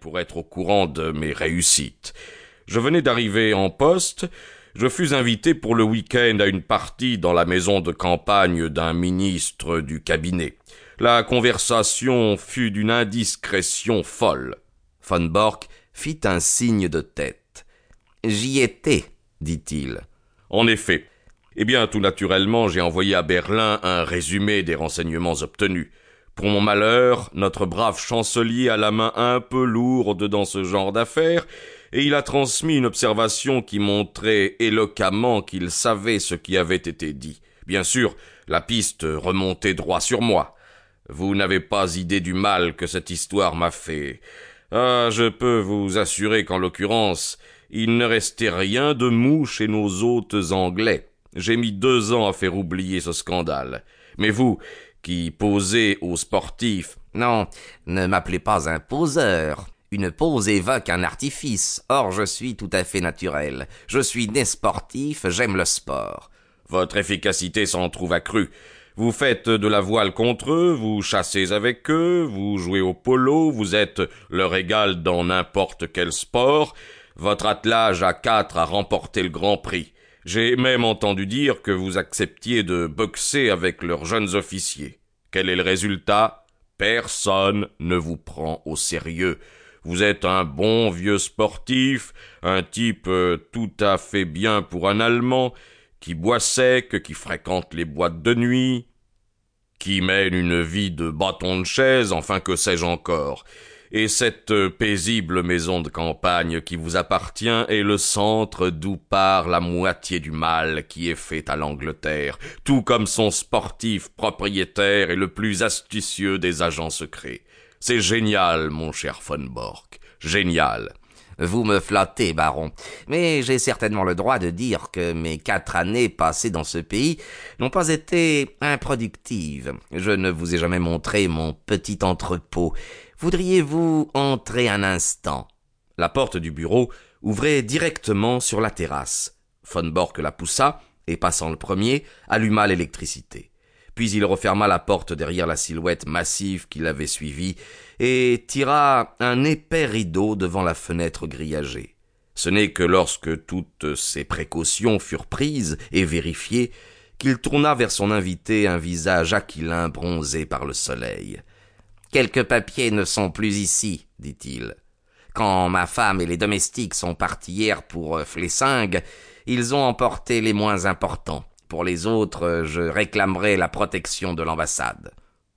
pour être au courant de mes réussites. Je venais d'arriver en poste, je fus invité pour le week-end à une partie dans la maison de campagne d'un ministre du cabinet. La conversation fut d'une indiscrétion folle. Von Bork fit un signe de tête. J'y étais, dit-il. En effet. Eh bien, tout naturellement, j'ai envoyé à Berlin un résumé des renseignements obtenus. Pour mon malheur, notre brave chancelier a la main un peu lourde dans ce genre d'affaires, et il a transmis une observation qui montrait éloquemment qu'il savait ce qui avait été dit. Bien sûr, la piste remontait droit sur moi. Vous n'avez pas idée du mal que cette histoire m'a fait. Ah, je peux vous assurer qu'en l'occurrence, il ne restait rien de mou chez nos hôtes anglais. J'ai mis deux ans à faire oublier ce scandale. Mais vous, qui posez aux sportifs. Non, ne m'appelez pas un poseur. Une pose évoque un artifice. Or, je suis tout à fait naturel. Je suis né sportif, j'aime le sport. Votre efficacité s'en trouve accrue. Vous faites de la voile contre eux, vous chassez avec eux, vous jouez au polo, vous êtes leur égal dans n'importe quel sport. Votre attelage à quatre a remporté le grand prix. J'ai même entendu dire que vous acceptiez de boxer avec leurs jeunes officiers. Quel est le résultat? Personne ne vous prend au sérieux. Vous êtes un bon vieux sportif, un type euh, tout à fait bien pour un Allemand, qui boit sec, qui fréquente les boîtes de nuit, qui mène une vie de bâton de chaise, enfin que sais-je encore. Et cette paisible maison de campagne qui vous appartient est le centre d'où part la moitié du mal qui est fait à l'Angleterre, tout comme son sportif propriétaire est le plus astucieux des agents secrets. C'est génial, mon cher von Bork. Génial. Vous me flattez, baron, mais j'ai certainement le droit de dire que mes quatre années passées dans ce pays n'ont pas été improductives. Je ne vous ai jamais montré mon petit entrepôt. Voudriez-vous entrer un instant? La porte du bureau ouvrait directement sur la terrasse. Von Bork la poussa, et passant le premier, alluma l'électricité puis il referma la porte derrière la silhouette massive qui l'avait suivi, et tira un épais rideau devant la fenêtre grillagée. Ce n'est que lorsque toutes ces précautions furent prises et vérifiées qu'il tourna vers son invité un visage aquilin bronzé par le soleil. Quelques papiers ne sont plus ici, dit-il. Quand ma femme et les domestiques sont partis hier pour Flessingue, ils ont emporté les moins importants. Pour les autres, je réclamerai la protection de l'ambassade.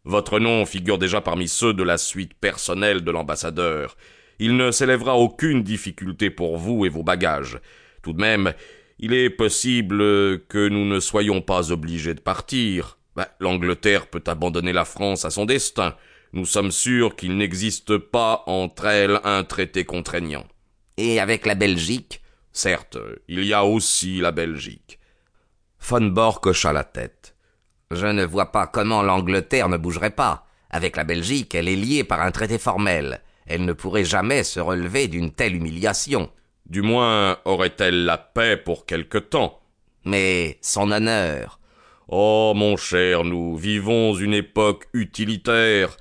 Votre nom figure déjà parmi ceux de la suite personnelle de l'ambassadeur. Il ne s'élèvera aucune difficulté pour vous et vos bagages. Tout de même, il est possible que nous ne soyons pas obligés de partir. Ben, L'Angleterre peut abandonner la France à son destin. Nous sommes sûrs qu'il n'existe pas entre elles un traité contraignant. Et avec la Belgique? Certes, il y a aussi la Belgique. Von Bork hocha la tête. Je ne vois pas comment l'Angleterre ne bougerait pas. Avec la Belgique, elle est liée par un traité formel. Elle ne pourrait jamais se relever d'une telle humiliation. Du moins aurait-elle la paix pour quelque temps? Mais son honneur. Oh, mon cher, nous vivons une époque utilitaire.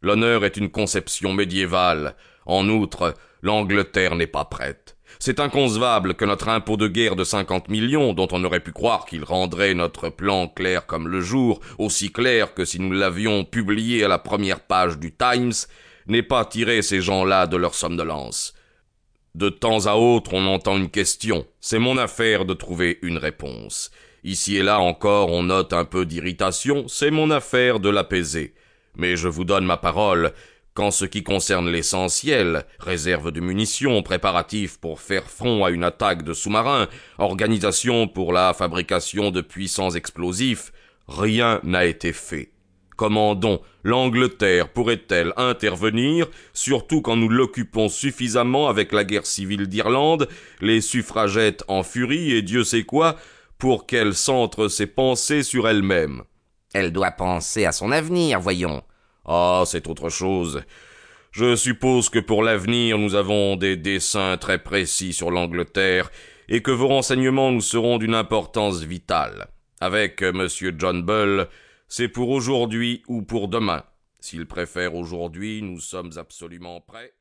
L'honneur est une conception médiévale. En outre, l'Angleterre n'est pas prête. C'est inconcevable que notre impôt de guerre de cinquante millions, dont on aurait pu croire qu'il rendrait notre plan clair comme le jour, aussi clair que si nous l'avions publié à la première page du Times, n'ait pas tiré ces gens-là de leur somnolence. De temps à autre, on entend une question. C'est mon affaire de trouver une réponse. Ici et là encore, on note un peu d'irritation. C'est mon affaire de l'apaiser. Mais je vous donne ma parole, Qu'en ce qui concerne l'essentiel, réserve de munitions, préparatifs pour faire front à une attaque de sous-marins, organisation pour la fabrication de puissants explosifs, rien n'a été fait. Comment donc l'Angleterre pourrait-elle intervenir, surtout quand nous l'occupons suffisamment avec la guerre civile d'Irlande, les suffragettes en furie et Dieu sait quoi, pour qu'elle centre ses pensées sur elle-même Elle doit penser à son avenir, voyons. Ah, c'est autre chose. Je suppose que pour l'avenir nous avons des dessins très précis sur l'Angleterre, et que vos renseignements nous seront d'une importance vitale. Avec monsieur John Bull, c'est pour aujourd'hui ou pour demain. S'il préfère aujourd'hui, nous sommes absolument prêts.